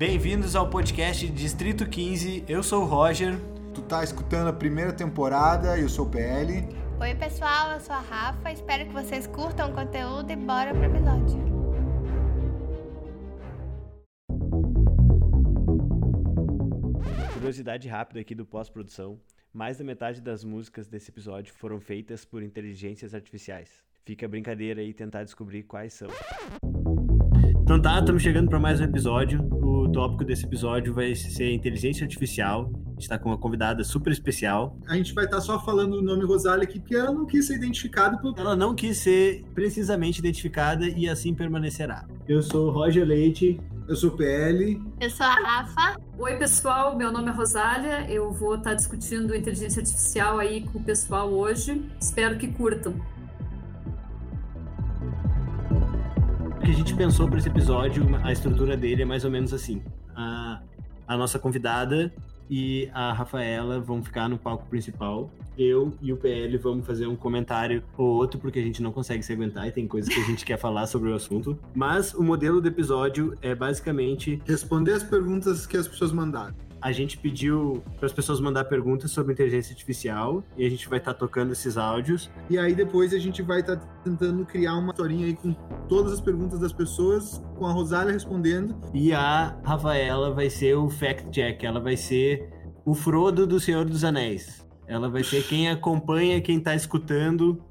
Bem-vindos ao podcast Distrito 15. Eu sou o Roger. Tu tá escutando a primeira temporada, eu sou o PL. Oi, pessoal, eu sou a Rafa. Espero que vocês curtam o conteúdo e bora pro episódio. Curiosidade rápida aqui do pós-produção. Mais da metade das músicas desse episódio foram feitas por inteligências artificiais. Fica a brincadeira aí tentar descobrir quais são. Então tá, estamos chegando para mais um episódio. O tópico desse episódio vai ser inteligência artificial. A gente está com uma convidada super especial. A gente vai estar tá só falando o nome Rosália aqui porque ela não quis ser identificada. Por... Ela não quis ser precisamente identificada e assim permanecerá. Eu sou Roger Leite. Eu sou o PL. Eu sou a Rafa. Oi, pessoal. Meu nome é Rosália. Eu vou estar tá discutindo inteligência artificial aí com o pessoal hoje. Espero que curtam. Que a gente pensou para esse episódio, a estrutura dele é mais ou menos assim. A, a nossa convidada e a Rafaela vão ficar no palco principal. Eu e o PL vamos fazer um comentário ou outro, porque a gente não consegue se aguentar e tem coisas que a gente quer falar sobre o assunto. Mas o modelo do episódio é basicamente responder as perguntas que as pessoas mandaram a gente pediu para as pessoas mandar perguntas sobre inteligência artificial e a gente vai estar tá tocando esses áudios. E aí depois a gente vai estar tá tentando criar uma historinha aí com todas as perguntas das pessoas, com a Rosália respondendo. E a Rafaela vai ser o fact-check, ela vai ser o Frodo do Senhor dos Anéis. Ela vai ser quem acompanha, quem está escutando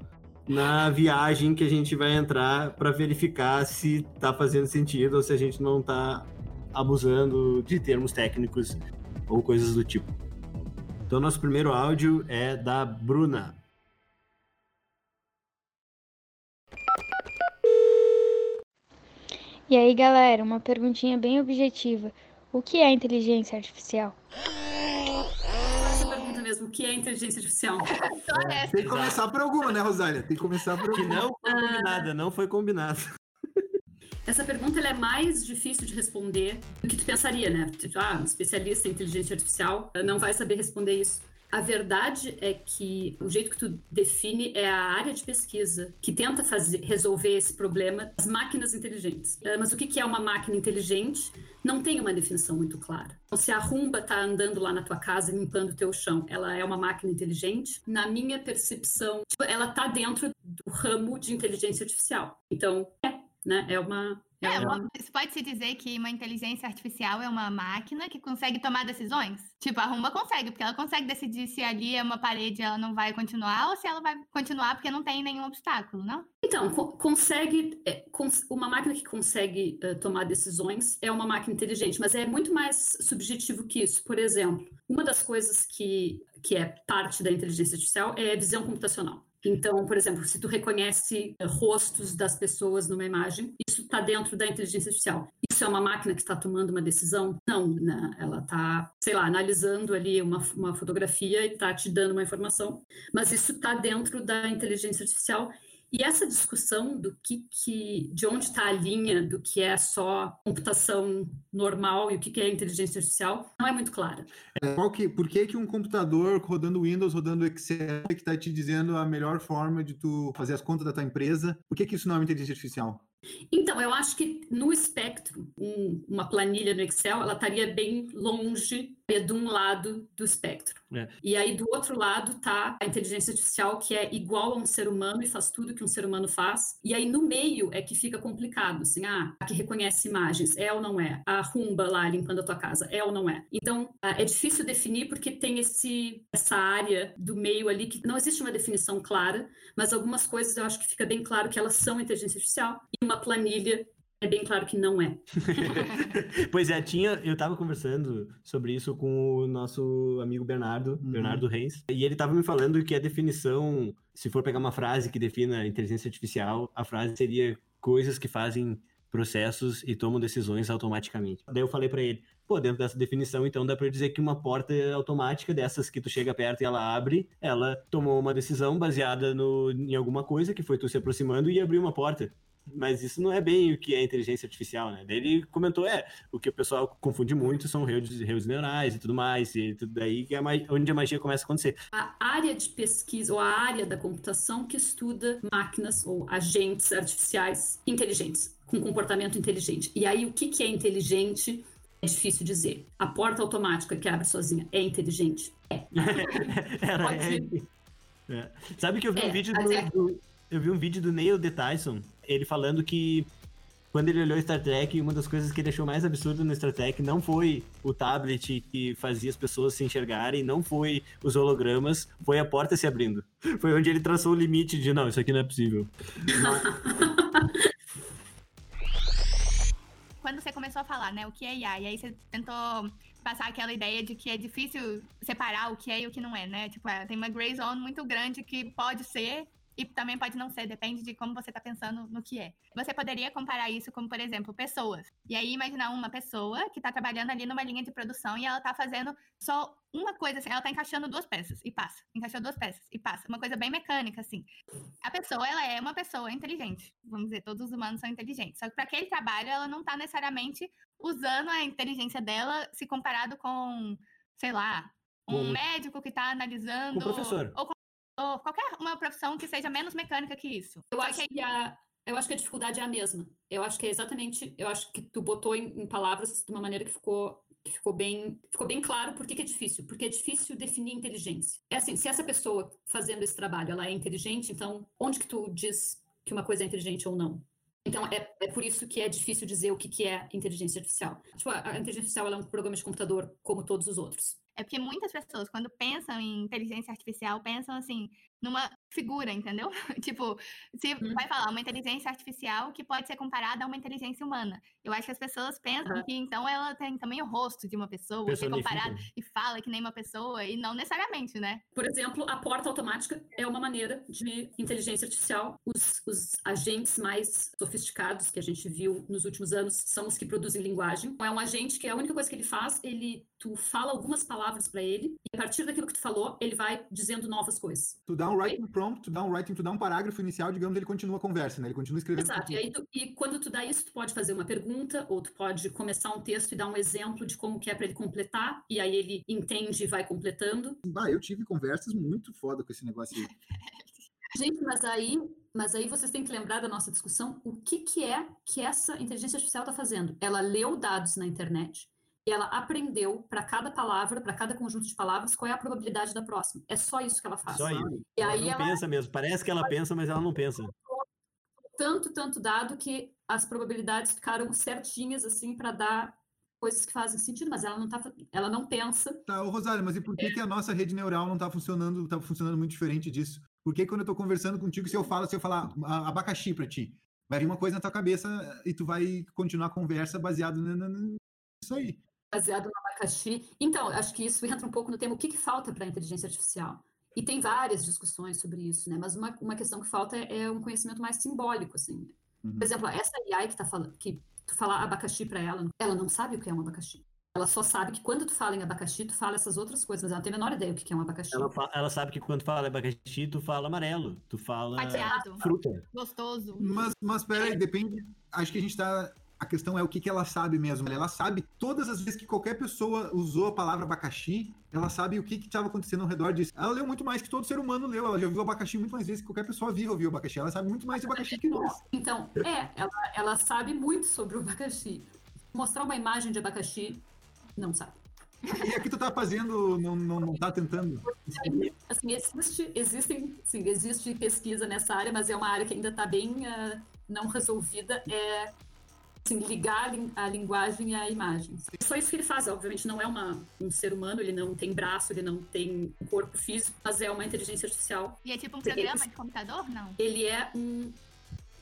na viagem que a gente vai entrar para verificar se está fazendo sentido ou se a gente não está abusando de termos técnicos ou coisas do tipo. Então, nosso primeiro áudio é da Bruna. E aí, galera, uma perguntinha bem objetiva. O que é inteligência artificial? Essa pergunta mesmo, o que é inteligência artificial? É, tem que começar por alguma, né, Rosália? Tem que começar por alguma. Que não foi combinada, não foi combinado. Essa pergunta é mais difícil de responder do que tu pensaria, né? Tipo, ah, um especialista em inteligência artificial não vai saber responder isso. A verdade é que o jeito que tu define é a área de pesquisa que tenta fazer, resolver esse problema das máquinas inteligentes. Ah, mas o que é uma máquina inteligente? Não tem uma definição muito clara. Então, se a rumba está andando lá na tua casa limpando o teu chão, ela é uma máquina inteligente? Na minha percepção, tipo, ela está dentro do ramo de inteligência artificial. Então, é né? É uma. É, é uma... Pode-se dizer que uma inteligência artificial é uma máquina que consegue tomar decisões? Tipo, a Rumba consegue, porque ela consegue decidir se ali é uma parede ela não vai continuar ou se ela vai continuar porque não tem nenhum obstáculo, não? Então, co consegue. É, cons uma máquina que consegue uh, tomar decisões é uma máquina inteligente, mas é muito mais subjetivo que isso. Por exemplo, uma das coisas que, que é parte da inteligência artificial é a visão computacional. Então, por exemplo, se tu reconhece eh, rostos das pessoas numa imagem, isso está dentro da inteligência artificial. Isso é uma máquina que está tomando uma decisão? Não, né? ela está, sei lá, analisando ali uma, uma fotografia e está te dando uma informação. Mas isso está dentro da inteligência artificial e essa discussão do que, que de onde está a linha do que é só computação normal e o que, que é inteligência artificial não é muito clara. É, qual que, por que, que um computador rodando Windows, rodando Excel, que está te dizendo a melhor forma de tu fazer as contas da tua empresa, por que, que isso não é uma inteligência artificial? Então, eu acho que no espectro, um, uma planilha no Excel, ela estaria bem longe de um lado do espectro. É. E aí, do outro lado, está a inteligência artificial, que é igual a um ser humano e faz tudo que um ser humano faz. E aí, no meio, é que fica complicado. Assim, ah, a que reconhece imagens, é ou não é? A rumba lá limpando a tua casa, é ou não é? Então, é difícil definir porque tem esse, essa área do meio ali que não existe uma definição clara, mas algumas coisas eu acho que fica bem claro que elas são inteligência artificial. E uma planilha é bem claro que não é. pois é, tinha, eu estava conversando sobre isso com o nosso amigo Bernardo, uhum. Bernardo Reis, e ele estava me falando que a definição, se for pegar uma frase que defina a inteligência artificial, a frase seria coisas que fazem processos e tomam decisões automaticamente. Daí eu falei para ele, pô, dentro dessa definição, então dá para dizer que uma porta automática dessas que tu chega perto e ela abre, ela tomou uma decisão baseada no, em alguma coisa que foi tu se aproximando e abriu uma porta mas isso não é bem o que é inteligência artificial, né? Ele comentou, é, o que o pessoal confunde muito são redes, redes neurais e tudo mais, e tudo daí que é onde a magia começa a acontecer. A área de pesquisa, ou a área da computação que estuda máquinas ou agentes artificiais inteligentes, com comportamento inteligente. E aí, o que, que é inteligente É difícil dizer. A porta automática que abre sozinha é inteligente? É. Pode- é, é. Sabe que eu vi um É, vídeo mas do, é- do- eu vi um vídeo do Neil deGrasse Tyson, ele falando que quando ele olhou Star Trek, uma das coisas que ele achou mais absurdo no Star Trek não foi o tablet que fazia as pessoas se enxergarem, não foi os hologramas, foi a porta se abrindo. Foi onde ele traçou o limite de não, isso aqui não é possível. Quando você começou a falar, né, o que é IA, e aí você tentou passar aquela ideia de que é difícil separar o que é e o que não é, né? Tipo, é, tem uma gray zone muito grande que pode ser e também pode não ser, depende de como você tá pensando no que é. Você poderia comparar isso como, por exemplo, pessoas. E aí imaginar uma pessoa que tá trabalhando ali numa linha de produção e ela tá fazendo só uma coisa assim, ela tá encaixando duas peças e passa, encaixou duas peças e passa, uma coisa bem mecânica assim. A pessoa, ela é uma pessoa inteligente. Vamos dizer, todos os humanos são inteligentes. Só que para aquele trabalho, ela não tá necessariamente usando a inteligência dela se comparado com, sei lá, um médico que tá analisando. o professor. Ou, com- ou qualquer uma profissão que seja menos mecânica que isso. Eu acho que que a, eu acho que a dificuldade é a mesma. Eu acho que é exatamente, eu acho que tu botou em, em palavras de uma maneira que ficou que ficou bem, ficou bem claro por que, que é difícil, porque é difícil definir inteligência. É assim, se essa pessoa fazendo esse trabalho, ela é inteligente, então onde que tu diz que uma coisa é inteligente ou não? Então, é, é por isso que é difícil dizer o que, que é inteligência artificial. Tipo, a, a inteligência artificial é um programa de computador como todos os outros. É porque muitas pessoas, quando pensam em inteligência artificial, pensam assim, numa figura, entendeu? tipo, se Uhum. vai falar uma inteligência artificial que pode ser comparada a uma inteligência humana. Eu acho que as pessoas pensam Aham. que então ela tem também o rosto de uma pessoa, que é comparada e fala que nem uma pessoa, e não necessariamente, né? Por exemplo, a porta automática é uma maneira de inteligência artificial. Os, os agentes mais sofisticados que a gente viu nos últimos anos são os que produzem linguagem. É um agente que a única coisa que ele faz, ele tu fala algumas palavras para ele e a partir daquilo que tu falou, ele vai dizendo novas coisas. Tu dá um writing prompt, tu dá um writing, tu dá um parágrafo inicial, digamos, ele continua a conversa, né? Ele continua escrevendo. Exato. E, aí tu- e quando tu dá isso, tu pode fazer uma pergunta ou tu pode começar um texto e dar um exemplo de como que é para ele completar e aí ele entende e vai completando. Bah, eu tive conversas muito foda com esse negócio aí. Gente, mas aí, mas aí vocês têm que lembrar da nossa discussão, o que que é que essa inteligência artificial está fazendo? Ela leu dados na internet e ela aprendeu para cada palavra, para cada conjunto de palavras, qual é a probabilidade da próxima. É só isso que ela faz. Só isso. E Ela aí não ela pensa mesmo. Parece que ela pensa, mas ela não pensa. tanto, tanto dado que as probabilidades ficaram certinhas assim para dar coisas que fazem sentido, mas ela não tá, ela não pensa. Tá, ô Rosário, mas e por que, que a nossa rede neural não tá funcionando, tá funcionando muito diferente disso? Por que quando eu tô conversando contigo, se eu falo, se eu falar a- abacaxi pra ti, vai vir uma coisa na tua cabeça e tu vai continuar a conversa baseado nisso aí. Baseado no abacaxi. Então, acho que isso entra um pouco no tema o que, que falta para a inteligência artificial. E tem várias discussões sobre isso, né? Mas uma, uma questão que falta é, é um conhecimento mais simbólico, assim. Uhum. Por exemplo, essa AI que tá falando, que tu falar abacaxi para ela, ela não sabe o que é um abacaxi. Ela só sabe que quando tu fala em abacaxi, tu fala essas outras coisas, mas ela não tem a menor ideia o que é um abacaxi. Ela, fa- ela sabe que quando fala abacaxi, tu fala amarelo. Tu fala Fatiado, fruta. gostoso. Mas, mas peraí, depende. Acho que a gente tá. A questão é o que, que ela sabe mesmo. né? Ela sabe todas as vezes que qualquer pessoa usou a palavra abacaxi, ela sabe o que estava acontecendo ao redor disso. Ela leu muito mais que todo ser humano leu. Ela já viu abacaxi muito mais vezes que qualquer pessoa viva ouviu abacaxi. Ela sabe muito mais de abacaxi que nós. Então, é, ela, ela sabe muito sobre o abacaxi. Mostrar uma imagem de abacaxi, não sabe. E aqui tu tá fazendo, não, não, não tá tentando. Assim, existe, existem, sim, existe pesquisa nessa área, mas é uma área que ainda está bem ah, não resolvida. É assim, ligar a, lin- a linguagem à imagem. É só isso que ele faz. Obviamente, não é uma, um ser humano, ele não tem braço, ele não tem um corpo físico, mas é uma inteligência artificial. E é tipo um programa eles- de computador? Não. Ele é um.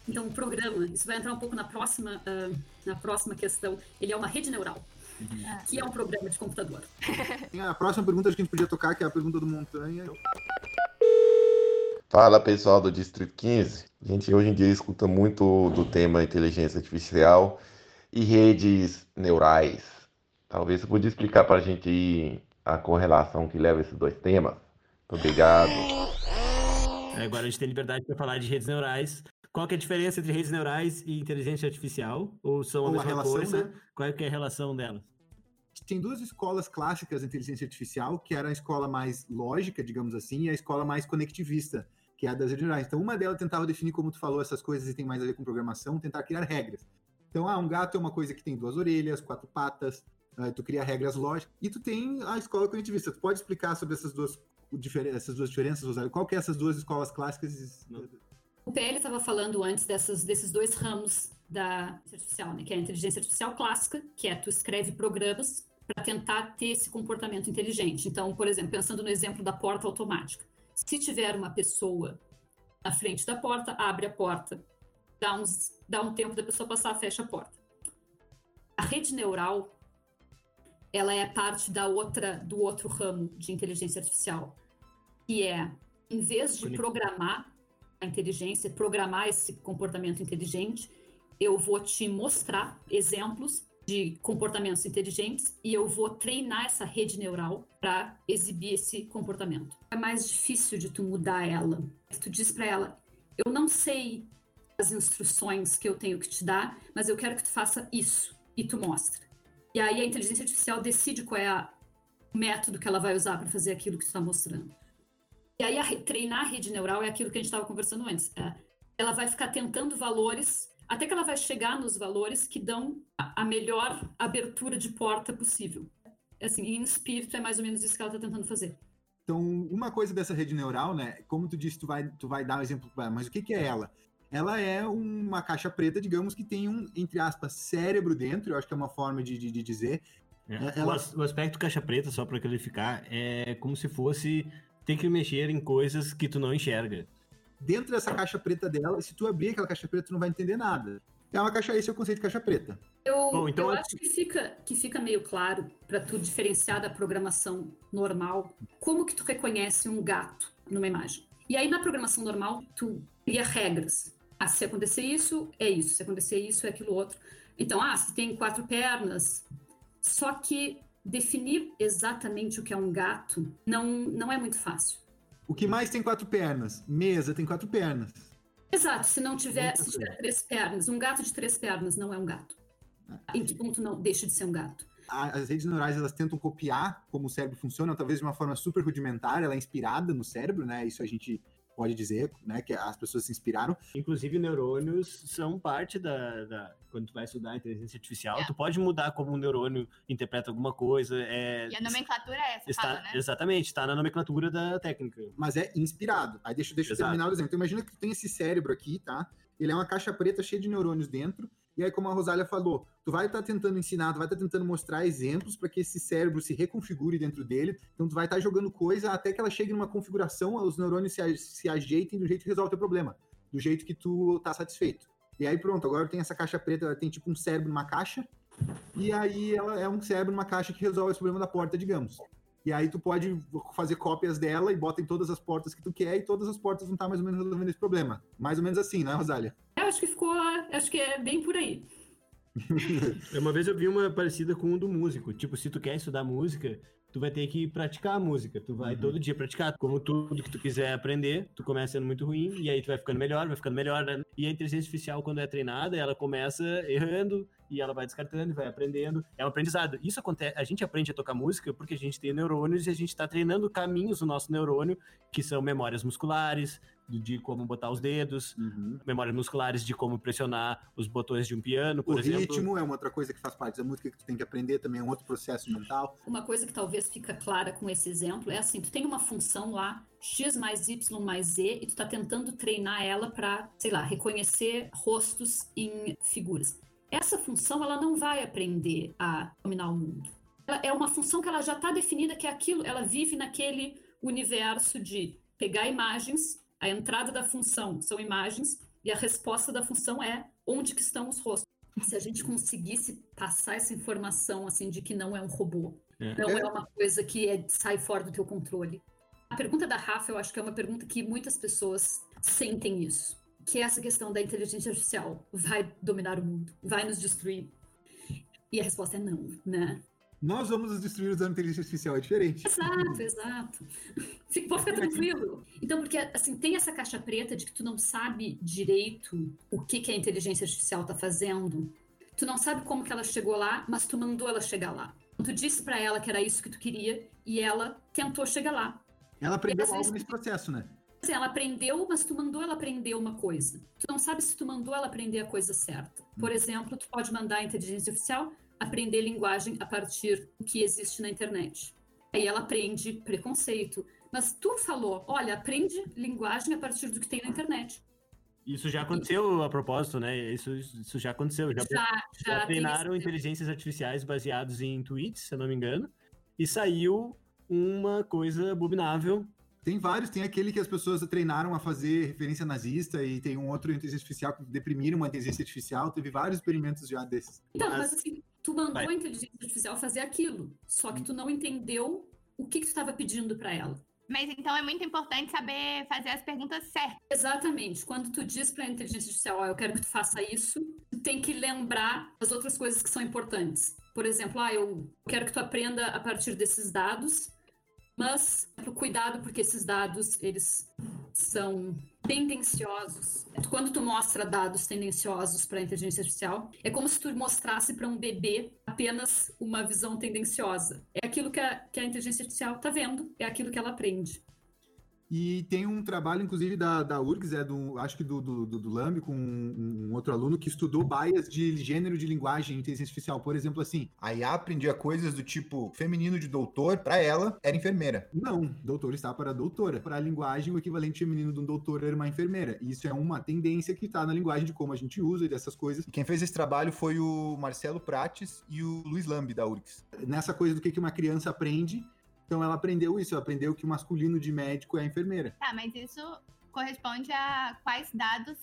Então, um programa, isso vai entrar um pouco na próxima, ah, na próxima questão. Ele é uma rede neural, Ah. que é um programa de computador. Tem a próxima pergunta que a gente podia tocar, que é a pergunta do Montanha. Fala pessoal do Distrito 15. A gente hoje em dia escuta muito do tema inteligência artificial e redes neurais. Talvez você podia explicar para a gente aí a correlação que leva esses dois temas. Muito obrigado. É, Agora a gente tem liberdade para falar de redes neurais. Qual que é a diferença entre redes neurais e inteligência artificial? Ou são a Ou a mesma relação, coisa? né? Qual é, que é a relação delas? Tem duas escolas clássicas de inteligência artificial, que era a escola mais lógica, digamos assim, e a escola mais conectivista, que é a das redes neurais. Então, uma delas tentava definir, como tu falou, essas coisas e tem mais a ver com programação, tentar criar regras. Então, ah, um gato é uma coisa que tem duas orelhas, quatro patas, uh, tu cria regras lógicas, e tu tem a escola cognitivista. Tu pode explicar sobre essas duas, essas duas diferenças, Rosário? Qual que é essas duas escolas clássicas? O PL estava falando antes dessas, desses dois ramos da artificial, né? Que é a inteligência artificial clássica, que é tu escreve programas para tentar ter esse comportamento inteligente. Então, por exemplo, pensando no exemplo da porta automática. Se tiver uma pessoa na frente da porta, abre a porta, dá, uns, dá um tempo da pessoa passar, fecha a porta. A rede neural, ela é parte da outra, do outro ramo de inteligência artificial, que é, em vez de programar a inteligência, programar esse comportamento inteligente, eu vou te mostrar exemplos de comportamentos inteligentes e eu vou treinar essa rede neural para exibir esse comportamento. É mais difícil de tu mudar ela. Tu diz para ela: "Eu não sei as instruções que eu tenho que te dar, mas eu quero que tu faça isso" e tu mostra. E aí a inteligência artificial decide qual é a, o método que ela vai usar para fazer aquilo que tu está mostrando. E aí, a, treinar a rede neural é aquilo que a gente estava conversando antes. É, ela vai ficar tentando valores até que ela vai chegar nos valores que dão a, melhor abertura de porta possível. Assim, em espírito é mais ou menos isso que ela está tentando fazer. Então, uma coisa dessa rede neural, né? Como tu disse, tu vai, tu vai dar um exemplo, mas o que, que é ela? Ela é uma caixa preta, digamos, que tem um, entre aspas, cérebro dentro, eu acho que é uma forma de, de, de dizer. É, ela... o, aspecto caixa preta, só para clarificar, é como se fosse ter que mexer em coisas que tu não enxerga. Dentro dessa caixa preta dela, se tu abrir aquela caixa preta, tu não vai entender nada. É uma caixa, esse é o conceito de caixa preta. Eu, Bom, então eu acho que fica, que fica meio claro para tu diferenciar da programação normal como que tu reconhece um gato numa imagem. E aí na programação normal tu cria regras. Ah, se acontecer isso, é isso. Se acontecer isso, é aquilo outro. Então, ah, se tem quatro pernas. Só que definir exatamente o que é um gato não, não é muito fácil. O que mais tem quatro pernas? Mesa tem quatro pernas. Exato, se não tiver, se tiver três pernas, um gato de três pernas não é um gato. Ah. Em que ponto não deixa de ser um gato? As redes neurais elas tentam copiar como o cérebro funciona, talvez de uma forma super rudimentar, ela é inspirada no cérebro, né? Isso a gente pode dizer, né, que as pessoas se inspiraram. Inclusive, neurônios são parte da, da quando tu vai estudar inteligência artificial, é. tu pode mudar como um neurônio interpreta alguma coisa. É, e a nomenclatura é essa, está, fala, né? Exatamente, está na nomenclatura da técnica. Mas é inspirado. Aí deixa, deixa eu terminar o exemplo. Então, imagina que tu tem esse cérebro aqui, tá? Ele é uma caixa preta cheia de neurônios dentro, e aí, como a Rosália falou, tu vai estar tá tentando ensinar, tu vai estar tá tentando mostrar exemplos para que esse cérebro se reconfigure dentro dele. Então, tu vai estar tá jogando coisa até que ela chegue numa configuração, os neurônios se, se ajeitem do jeito que resolve o teu problema, do jeito que tu tá satisfeito. E aí, pronto, agora tem essa caixa preta, ela tem tipo um cérebro numa caixa, e aí ela é um cérebro numa caixa que resolve esse problema da porta, digamos. E aí tu pode fazer cópias dela e bota em todas as portas que tu quer e todas as portas vão estar mais ou menos resolvendo esse problema. Mais ou menos assim, né, Rosália? Eu acho que ficou, acho que é bem por aí. uma vez eu vi uma parecida com um do músico. Tipo, se tu quer estudar música, tu vai ter que praticar a música. Tu vai uhum. todo dia praticar. Como tudo que tu quiser aprender, tu começa sendo muito ruim, e aí tu vai ficando melhor, vai ficando melhor, né? E a inteligência artificial, quando é treinada, ela começa errando, e ela vai descartando e vai aprendendo. É um aprendizado. Isso acontece, a gente aprende a tocar música porque a gente tem neurônios e a gente está treinando caminhos no nosso neurônio, que são memórias musculares, de como botar os dedos, uhum. memórias musculares de como pressionar os botões de um piano, por o exemplo. O ritmo é uma outra coisa que faz parte da música que tu tem que aprender também, é um outro processo mental. Uma coisa que talvez fica clara com esse exemplo é assim, tu tem uma função lá, x mais y mais z, e tu tá tentando treinar ela para, sei lá, reconhecer rostos em figuras. Essa função, ela não vai aprender a dominar o mundo. Ela é uma função que ela já está definida que é aquilo, ela vive naquele universo de pegar imagens a entrada da função são imagens e a resposta da função é onde que estão os rostos. Se a gente conseguisse passar essa informação assim de que não é um robô, é. não é uma coisa que é, sai fora do teu controle. A pergunta da Rafa, eu acho que é uma pergunta que muitas pessoas sentem isso, que essa questão da inteligência artificial vai dominar o mundo, vai nos destruir. E a resposta é não, né? nós vamos nos destruir usando inteligência artificial, é diferente. Exato, exato. Pode ficar tranquilo. Então, porque, assim, tem essa caixa preta de que tu não sabe direito o que, que a inteligência artificial tá fazendo. Tu não sabe como que ela chegou lá, mas tu mandou ela chegar lá. Tu disse para ela que era isso que tu queria e ela tentou chegar lá. Ela aprendeu algo nesse processo, né? Assim, ela aprendeu, mas tu mandou ela aprender uma coisa. Tu não sabe se tu mandou ela aprender a coisa certa. Por hum. exemplo, tu pode mandar a inteligência artificial aprender linguagem a partir do que existe na internet. Aí ela aprende preconceito. Mas tu falou, olha, aprende linguagem a partir do que tem na internet. Isso já aconteceu a propósito, né? Isso, isso já aconteceu. Já, Já, já já treinaram inteligências artificiais baseados em tweets, se eu não me engano, e saiu uma coisa abominável. Tem vários, tem aquele que as pessoas treinaram a fazer referência nazista e tem um outro inteligência artificial que deprimiram uma inteligência artificial. Teve vários experimentos já desses. Então, Mas- mas assim, tu mandou Vai. a inteligência artificial fazer aquilo, só que tu não entendeu o que, que tu estava pedindo para ela. Mas então é muito importante saber fazer as perguntas certas. Exatamente. Quando tu diz para a inteligência artificial, ó, eu quero que tu faça isso, tu tem que lembrar as outras coisas que são importantes. Por exemplo, ah, eu quero que tu aprenda a partir desses dados, mas cuidado porque esses dados, eles são tendenciosos. Quando tu mostra dados tendenciosos para a inteligência artificial, é como se tu mostrasse para um bebê apenas uma visão tendenciosa. É aquilo que a, que a inteligência artificial está vendo, é aquilo que ela aprende. E tem um trabalho, inclusive, da, da URGS, é do, acho que do, do, do, Lamb, com um, um outro aluno, que estudou bias de gênero de linguagem em inteligência artificial. Por exemplo, assim, A IA aprendia coisas do tipo feminino de doutor, pra ela, era enfermeira. não, doutor está para doutora. Para a linguagem, o equivalente feminino de um doutor era uma enfermeira. E isso é uma tendência que está na linguagem de como a gente usa e dessas coisas. E quem fez esse trabalho foi o Marcelo Prates e o Luiz Lambi, da URGS. Nessa coisa do que uma criança aprende, então ela aprendeu isso, ela aprendeu que o masculino de médico é a enfermeira. Tá, mas isso corresponde a quais dados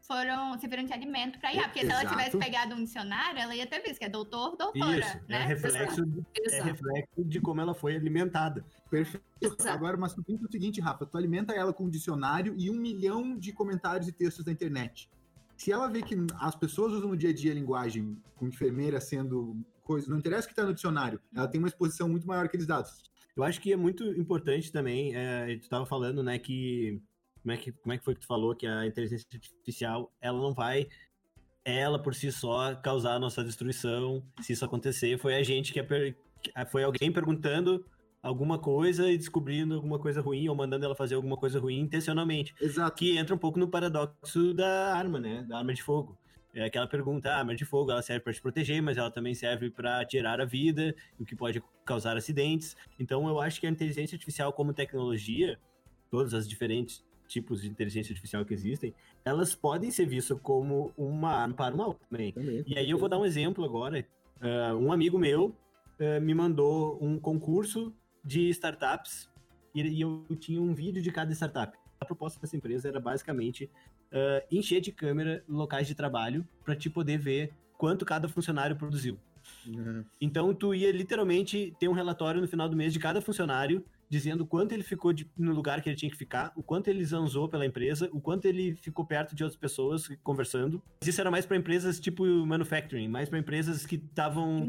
foram serviram de alimento para IA. Porque se ela Exato. tivesse pegado um dicionário, ela ia ter visto que é doutor, doutora, Isso, é né? reflexo, é Exato. reflexo de como ela foi alimentada. Perfeito. Exato. Agora, mas tu pensa o seguinte, Rafa, tu alimenta ela com um dicionário e um milhão de comentários e textos da internet. Se ela vê que as pessoas usam no dia a dia a linguagem com enfermeira sendo coisa, não interessa o que está no dicionário, ela tem uma exposição muito maior que aqueles dados. Eu acho que é muito importante também, é, tu estava falando, né, que como, é que como é que foi que tu falou que a inteligência artificial, ela não vai ela por si só causar a nossa destruição, se isso acontecer, foi a gente que, é per- que- foi alguém perguntando alguma coisa e descobrindo alguma coisa ruim ou mandando ela fazer alguma coisa ruim intencionalmente. Exato. que entra um pouco no paradoxo da arma, né? Da arma de fogo. É aquela pergunta, ah, a arma de fogo, ela serve para te proteger, mas ela também serve para tirar a vida, o que pode causar acidentes. Então, eu acho que a inteligência artificial como tecnologia, todas as diferentes tipos de inteligência artificial que existem, elas podem ser vistas como uma arma para o mal também. Também. E aí eu vou dar um exemplo agora. Ah, um amigo meu ah, me mandou um concurso de startups e eu tinha um vídeo de cada startup. A proposta dessa empresa era basicamente ah, encher de câmera locais de trabalho para te poder ver quanto cada funcionário produziu. Então tu ia literalmente ter um relatório no final do mês de cada funcionário dizendo quanto ele ficou de- no lugar que ele tinha que ficar, o quanto ele zanzou pela empresa, o quanto ele ficou perto de outras pessoas conversando. Isso era mais para empresas tipo manufacturing, mais para empresas que estavam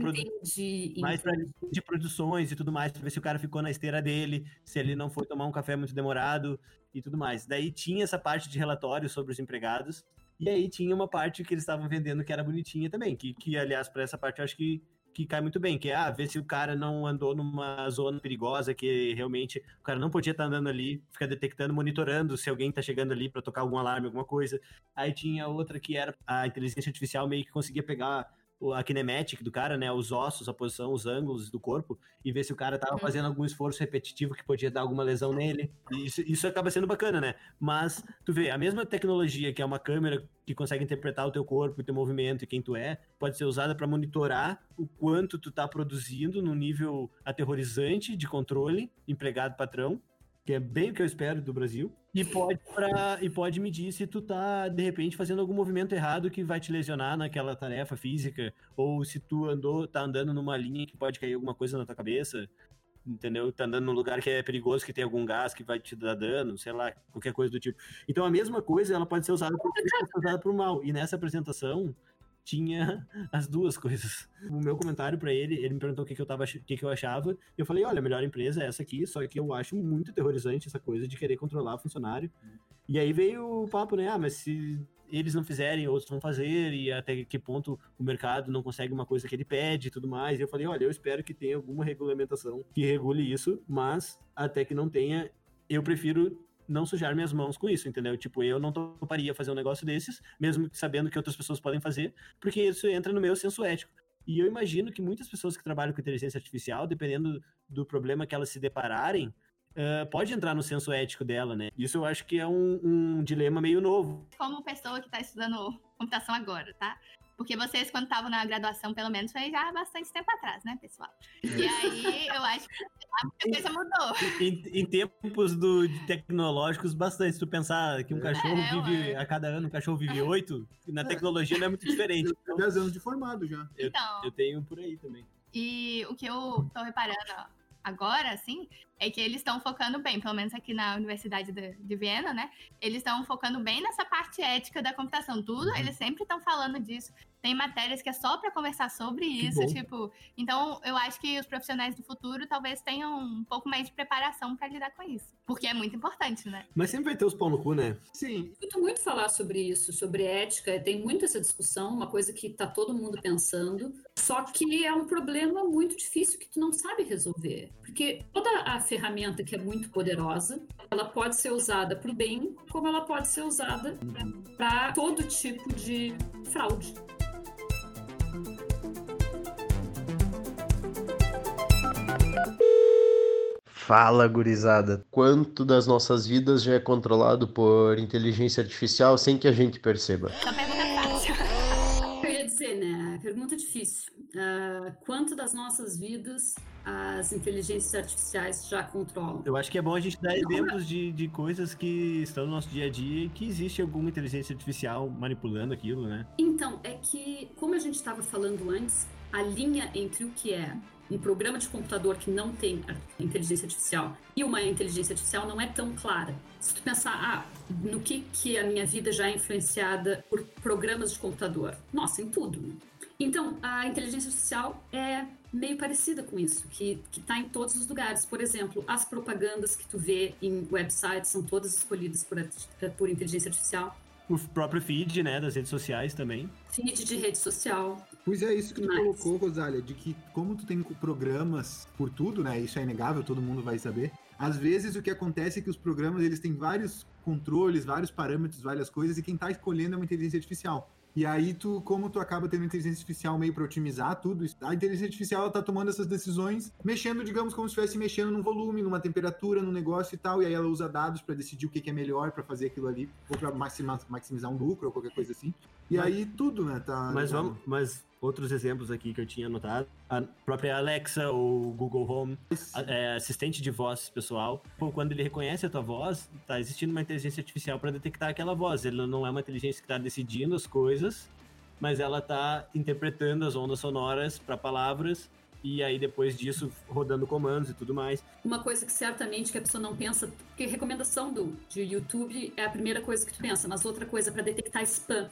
mais pra, de produções e tudo mais, pra ver se o cara ficou na esteira dele, se ele não foi tomar um café muito demorado e tudo mais. Daí tinha essa parte de relatório sobre os empregados, e aí tinha uma parte que eles estavam vendendo que era bonitinha também, que, que aliás, para essa parte eu acho que, que cai muito bem, que é, ah, ver se o cara não andou numa zona perigosa, que realmente o cara não podia estar andando ali, fica detectando, monitorando se alguém tá chegando ali para tocar algum alarme, alguma coisa. Aí tinha outra que era a inteligência artificial meio que conseguia pegar a kinematic do cara, né? Os ossos, a posição, os ângulos do corpo, e ver se o cara tava Uhum. fazendo algum esforço repetitivo que podia dar alguma lesão nele. Isso, isso acaba sendo bacana, né? Mas, tu vê, a mesma tecnologia que é uma câmera que consegue interpretar o teu corpo, o teu movimento e quem tu é, pode ser usada para monitorar o quanto tu tá produzindo no nível aterrorizante de controle, empregado patrão, que é bem o que eu espero do Brasil, e pode, pra, e pode medir se tu tá, de repente, fazendo algum movimento errado que vai te lesionar naquela tarefa física, ou se tu andou, tá andando numa linha que pode cair alguma coisa na tua cabeça, entendeu? Tá andando num lugar que é perigoso, que tem algum gás que vai te dar dano, sei lá, qualquer coisa do tipo. Então a mesma coisa, ela pode ser usada por bem, pode ser usada por mal. E nessa apresentação tinha as duas coisas. O meu comentário pra ele, ele me perguntou o que, que eu tava, o que, que eu achava, e eu falei, olha, a melhor empresa é essa aqui, só que eu acho muito aterrorizante essa coisa de querer controlar o funcionário. E aí veio o papo, né? Ah, mas se eles não fizerem, outros vão fazer, e até que ponto o mercado não consegue uma coisa que ele pede e tudo mais. E eu falei, olha, eu espero que tenha alguma regulamentação que regule isso, mas até que não tenha, eu prefiro não sujar minhas mãos com isso, entendeu? Tipo, eu não toparia fazer um negócio desses, mesmo sabendo que outras pessoas podem fazer, porque isso entra no meu senso ético. E eu imagino que muitas pessoas que trabalham com inteligência artificial, dependendo do problema que elas se depararem, uh, pode entrar no senso ético dela, né? Isso eu acho que é um, um dilema meio novo. Como pessoa que está estudando computação agora, tá? Porque vocês, quando estavam na graduação, pelo menos, foi já há bastante tempo atrás, né, pessoal? E aí, eu acho que a coisa mudou. Em, em tempos do, de tecnológicos, bastante. Se tu pensar que um cachorro É, vive, a cada ano, um cachorro vive oito, na tecnologia não é muito diferente. Eu tenho 10 anos de formado já. Eu, Então, eu tenho por aí também. E o que eu tô reparando agora, assim, é que eles estão focando bem, pelo menos aqui na Universidade de, de Viena, né? Eles estão focando bem nessa parte ética da computação. Tudo, eles sempre estão falando disso. Tem matérias que é só para conversar sobre isso, tipo. Então, eu acho que os profissionais do futuro talvez tenham um pouco mais de preparação para lidar com isso. Porque é muito importante, né? Mas sempre vai ter os pau no cu, né? Sim, Escuto muito falar sobre isso, sobre ética, tem muito essa discussão, uma coisa que está todo mundo pensando, só que é um problema muito difícil que tu não sabe resolver. Porque toda a ferramenta que é muito poderosa, ela pode ser usada para o bem, como ela pode ser usada para todo tipo de fraude. Fala, gurizada. Quanto das nossas vidas já é controlado por inteligência artificial sem que a gente perceba? É fácil. Eu ia dizer, né? Pergunta difícil. Ah, quanto das nossas vidas as inteligências artificiais já controlam? Eu acho que é bom a gente dar exemplos de, de coisas que estão no nosso dia a dia e que existe alguma inteligência artificial manipulando aquilo, né? Então, é que, como a gente estava falando antes, a linha entre o que é um programa de computador que não tem inteligência artificial e uma inteligência artificial não é tão clara. Se tu pensar, ah, no que, que a minha vida já é influenciada por programas de computador? Nossa, em tudo. né? Então, a inteligência artificial é meio parecida com isso, que está em todos os lugares. Por exemplo, as propagandas que tu vê em websites são todas escolhidas por, por inteligência artificial. O próprio feed, né, das redes sociais também. Feed de rede social, Pois é isso que tu Mas- colocou, Rosália, de que como tu tem programas por tudo, né? Isso é inegável, todo mundo vai saber. Às vezes o que acontece é que os programas eles têm vários controles, vários parâmetros, várias coisas, e quem tá escolhendo é uma inteligência artificial. E aí tu, como tu acaba tendo inteligência artificial meio para otimizar tudo, a inteligência artificial ela tá tomando essas decisões, mexendo, digamos, como se estivesse mexendo num volume, numa temperatura, num negócio e tal, e aí ela usa dados para decidir o que, que é melhor para fazer aquilo ali, ou para maximizar, maximizar um lucro ou qualquer coisa assim. E Mas- aí tudo, né, tá Mas vamos, mas outros exemplos aqui que eu tinha anotado, a própria Alexa ou Google Home, é, assistente de voz pessoal, quando ele reconhece a tua voz, tá existindo uma inteligência artificial para detectar aquela voz. Ele não é uma inteligência que está decidindo as coisas, mas ela tá interpretando as ondas sonoras para palavras e aí depois disso rodando comandos e tudo mais. Uma coisa que certamente que a pessoa não pensa, porque recomendação do de YouTube é a primeira coisa que tu pensa, mas outra coisa para detectar spam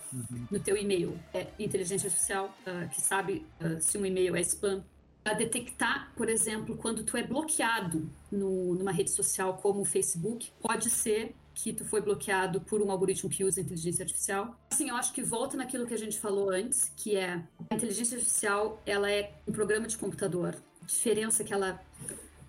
no teu e-mail é inteligência artificial ah, que sabe ah, se um e-mail é spam. Para detectar, por exemplo, quando tu é bloqueado no- numa rede social como o Facebook, pode ser que tu foi bloqueado por um algoritmo que usa inteligência artificial. Assim, eu acho que volta naquilo que a gente falou antes, que é a inteligência artificial, ela é um programa de computador. A diferença é que ela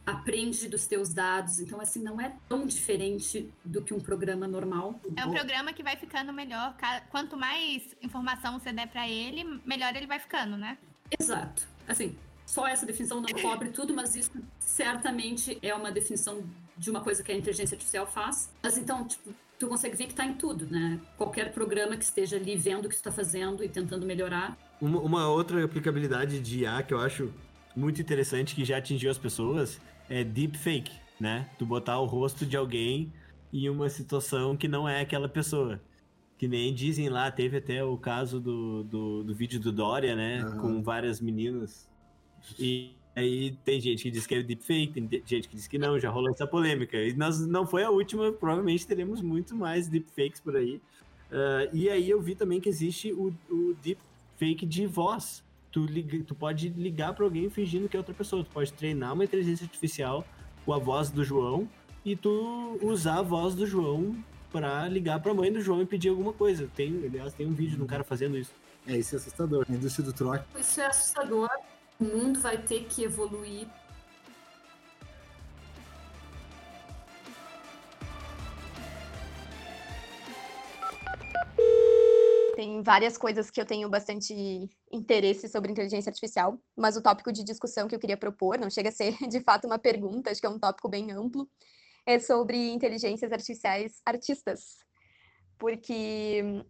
aprende dos teus dados, então assim não é tão diferente do que um programa normal. É um programa que vai ficando melhor. Quanto mais informação você der pra ele, melhor ele vai ficando, né? Exato. Assim, só essa definição não cobre tudo, mas isso certamente é uma definição de uma coisa que a inteligência artificial faz. Mas então, tipo, tu consegue ver que tá em tudo, né? Qualquer programa que esteja ali vendo o que tu tá fazendo e tentando melhorar. Uma, uma outra aplicabilidade de IA que eu acho muito interessante que já atingiu as pessoas é deepfake, né? Tu botar o rosto de alguém em uma situação que não é aquela pessoa. Que nem dizem lá, teve até o caso do, do, do vídeo do Dória, né? Aham. Com várias meninas. E aí tem gente que diz que é deepfake, tem gente que diz que não, já rolou essa polêmica. E nós, não foi a última, provavelmente teremos muito mais deepfakes por aí. Ah, e aí eu vi também que existe o, o deepfake de voz. Tu, liga, tu pode ligar para alguém fingindo que é outra pessoa. Tu pode treinar uma inteligência artificial com a voz do João e tu usar a voz do João para ligar para a mãe do João e pedir alguma coisa. Tem, aliás, tem um vídeo de um cara fazendo isso. É, isso é assustador. A indústria do trote. Isso é assustador. O mundo vai ter que evoluir Tem várias coisas que eu tenho bastante interesse sobre inteligência artificial, mas o tópico de discussão que eu queria propor, não chega a ser de fato uma pergunta, acho que é um tópico bem amplo, é sobre inteligências artificiais artistas. Porque,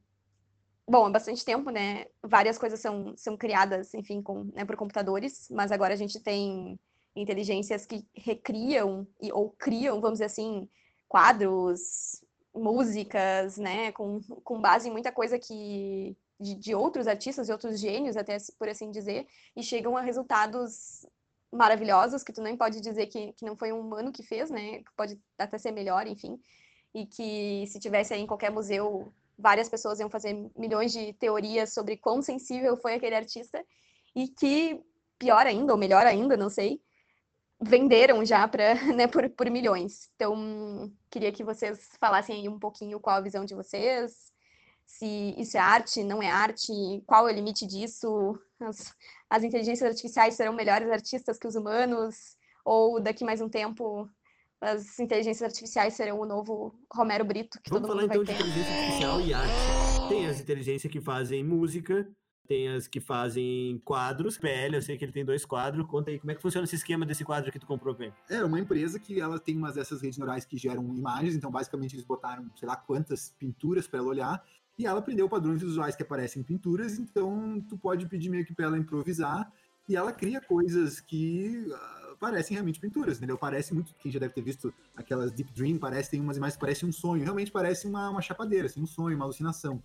bom, há bastante tempo, né, várias coisas são, são criadas, enfim, com, né, por computadores, mas agora a gente tem inteligências que recriam e, ou criam, vamos dizer assim, quadros, músicas, né, com, com base em muita coisa que de, de outros artistas e outros gênios, até por assim dizer, e chegam a resultados maravilhosos que tu nem pode dizer que, que não foi um humano que fez, né, que pode até ser melhor, enfim, e que se tivesse aí em qualquer museu, várias pessoas iam fazer milhões de teorias sobre quão sensível foi aquele artista, e que, pior ainda, ou melhor ainda, não sei, venderam já para né, por, por milhões. Então, queria que vocês falassem aí um pouquinho qual a visão de vocês, se isso é arte, não é arte, qual é o limite disso, as, as inteligências artificiais serão melhores artistas que os humanos, ou daqui mais um tempo as inteligências artificiais serão o novo Romero Brito que Vamos todo falar mundo então vai de ter. inteligência artificial e arte. Tem as inteligências que fazem música, tem as que fazem quadros. PL, eu sei que ele tem dois quadros. Conta aí como é que funciona esse esquema desse quadro que tu comprou, PL. É uma empresa que ela tem umas dessas redes neurais que geram imagens, então basicamente eles botaram, sei lá, quantas pinturas para ela olhar, e ela aprendeu padrões visuais que aparecem em pinturas, então tu pode pedir meio que para ela improvisar, e ela cria coisas que ah, parecem realmente pinturas, entendeu? Parece muito, quem já deve ter visto aquelas Deep Dream, parece, tem umas imagens que parecem um sonho, realmente parece uma, uma chapadeira, assim, um sonho, uma alucinação.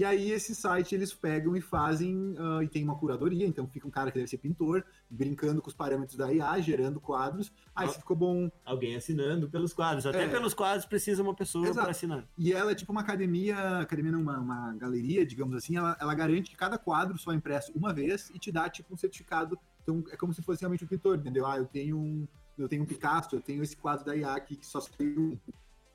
E aí esse site eles pegam e fazem, ah, e tem uma curadoria, então fica um cara que deve ser pintor, brincando com os parâmetros da IA, gerando quadros. Aí se ficou bom. Alguém assinando pelos quadros. Até É. pelos quadros precisa uma pessoa para assinar. E ela é tipo uma academia, academia não, uma, uma galeria, digamos assim, ela, ela garante que cada quadro só é impresso uma vez e te dá tipo um certificado. Então é como se fosse realmente um pintor, entendeu? Ah, eu tenho um, eu tenho um Picasso, eu tenho esse quadro da IA aqui que só saiu um,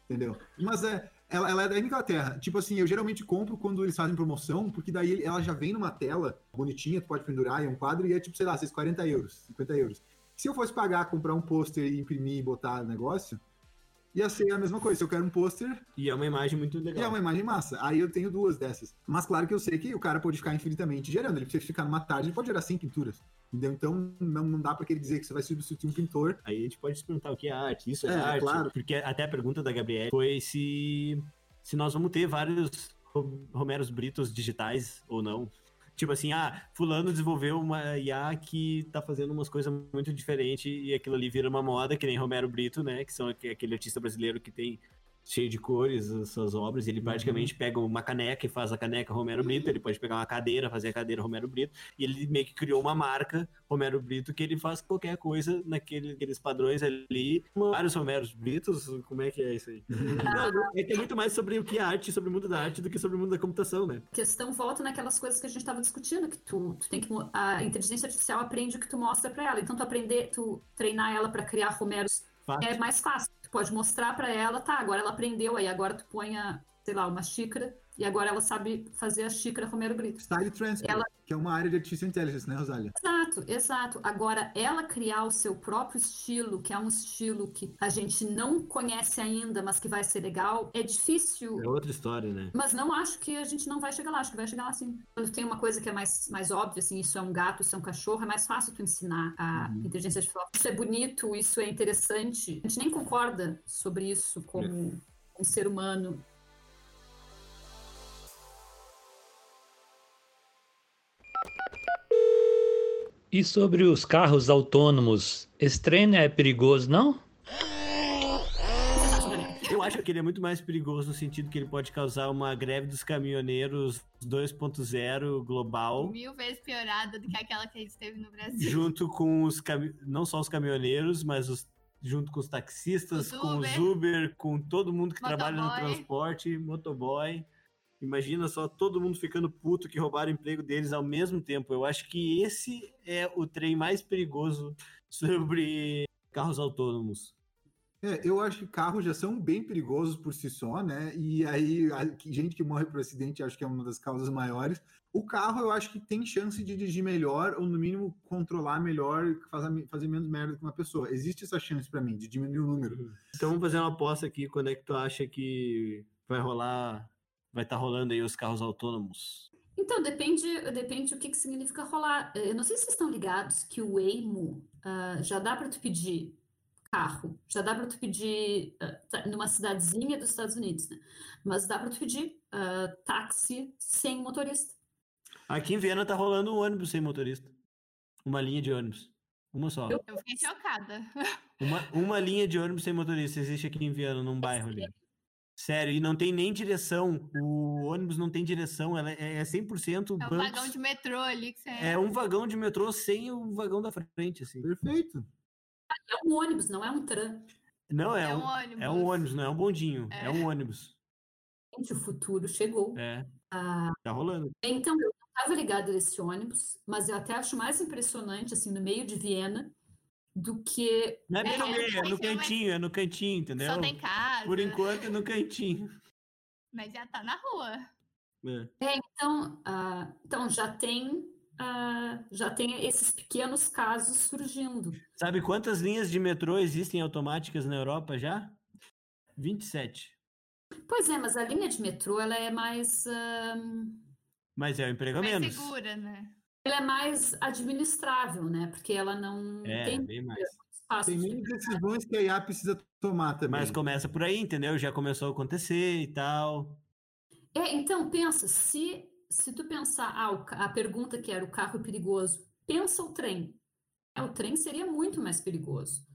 entendeu? Mas é, ela, ela é da Inglaterra. Tipo assim, eu geralmente compro quando eles fazem promoção, porque daí ela já vem numa tela bonitinha, tu pode pendurar em um quadro e é tipo, sei lá, 40 euros, 50 euros. Se eu fosse pagar, comprar um pôster e imprimir e botar no negócio, ia ser a mesma coisa. Se eu quero um pôster, E é uma imagem muito e é legal. uma imagem massa. Aí eu tenho duas dessas. Mas claro que eu sei que o cara pode ficar infinitamente gerando. Ele precisa ficar numa tarde, ele pode gerar 100 pinturas. Entendeu? Então não, não dá pra ele dizer que você vai substituir um pintor. Aí a gente pode se perguntar o que é arte, isso é, É, arte. claro. Porque até a pergunta da Gabriela foi se, se nós vamos ter vários Ro- Romeros Britos digitais ou não. Tipo assim, ah, fulano desenvolveu uma IA que tá fazendo umas coisas muito diferentes e aquilo ali vira uma moda, que nem Romero Brito, né? Que são aque- aquele artista brasileiro que tem cheio de cores as suas obras. Ele praticamente pega uma caneca e faz a caneca Romero Brito. Ele pode pegar uma cadeira, fazer a cadeira Romero Brito. E ele meio que criou uma marca, Romero Brito, que ele faz qualquer coisa naquele- naqueles padrões ali. Vários Romeros Britos, como é que é isso aí? Não, é que é muito mais sobre o que é arte, sobre o mundo da arte, do que sobre o mundo da computação, né? A questão volta naquelas coisas que a gente estava discutindo, que tu, tu tem que a inteligência artificial aprende o que tu mostra para ela. Então tu aprender, tu treinar ela para criar romeros Fácil. é mais fácil. Pode mostrar para ela, tá, agora ela aprendeu, aí agora tu põe a, sei lá, uma xícara e agora ela sabe fazer a xícara Romero Brito. Style Transfer, Ela- que é uma área de Artificial Intelligence, né, Rosália? Exato, exato. Agora, ela criar o seu próprio estilo, que é um estilo que a gente não conhece ainda, mas que vai ser legal, é difícil. É outra história, né? Mas não acho que a gente não vai chegar lá, acho que vai chegar lá sim. Quando tem uma coisa que é mais, mais óbvia, assim, isso é um gato, isso é um cachorro, é mais fácil tu ensinar a inteligência artificial. Isso é bonito, isso é interessante. A gente nem concorda sobre isso como um ser humano. E sobre os carros autônomos, esse trem é perigoso, não? Eu acho que ele é muito mais perigoso no sentido que ele pode causar uma greve dos caminhoneiros 2.0 global, Mil vezes piorada do que aquela que a gente teve no Brasil. junto com os não só os caminhoneiros, mas os... junto com os taxistas, Os com os Uber. Com todo mundo que trabalha no Motoboy. transporte, motoboy. Imagina só todo mundo ficando puto que roubaram o emprego deles ao mesmo tempo. Eu acho que esse é o trem mais perigoso sobre carros autônomos. É, eu acho que carros já são bem perigosos por si só, né? E aí, a- gente que morre por acidente, acho que é uma das causas maiores. O carro, eu acho que tem chance de dirigir melhor, ou no mínimo controlar melhor, fazer, fazer menos merda que uma pessoa. Existe essa chance pra mim, de diminuir o número. Então vamos fazer uma aposta aqui. Quando é que tu acha que vai rolar vai estar rolando aí os carros autônomos? Então, depende, depende do que, que significa rolar. Eu não sei se vocês estão ligados que o Waymo uh, já dá para tu pedir carro, já dá para tu pedir uh, numa cidadezinha dos Estados Unidos, né? Mas dá para tu pedir uh, táxi sem motorista. Aqui em Viena tá rolando um ônibus sem motorista. Uma linha de ônibus. Uma só. Eu, fiquei chocada. Uma, uma linha de ônibus sem motorista existe aqui em Viana, num bairro ali. Sério, e não tem nem direção. O ônibus não tem direção, ela é, é 100% É um bancos. vagão de metrô ali que você É um vagão de metrô sem o vagão da frente, assim. Perfeito. É um ônibus, não é um tram. Não, é, É um um, é um ônibus. ônibus, não é um bondinho. É, É. um ônibus. Gente, o futuro chegou. É, Ah, tá rolando. então, eu não estava ligada nesse ônibus, mas eu até acho mais impressionante, assim, no meio de Viena, do que Não é bem É, no meio, é no cantinho, é no cantinho, entendeu? Só tem casa. Por enquanto é no cantinho. Mas já tá na rua. É. É, então, ah, então já tem ah, já tem esses pequenos casos surgindo. Sabe quantas linhas de metrô existem automáticas na Europa já? 27. Pois é, mas a linha de metrô ela é mais ah, Mas é o emprego Mais menos. segura, né? Ela é mais administrável, né? Porque ela não É, tem bem mais. espaço. Tem menos decisões que a IA precisa tomar também. Mas começa por aí, entendeu? Já começou a acontecer e tal. É, então pensa, se se tu pensar, ah, a pergunta que era o carro é perigoso, pensa o trem. É, o trem seria muito mais perigoso.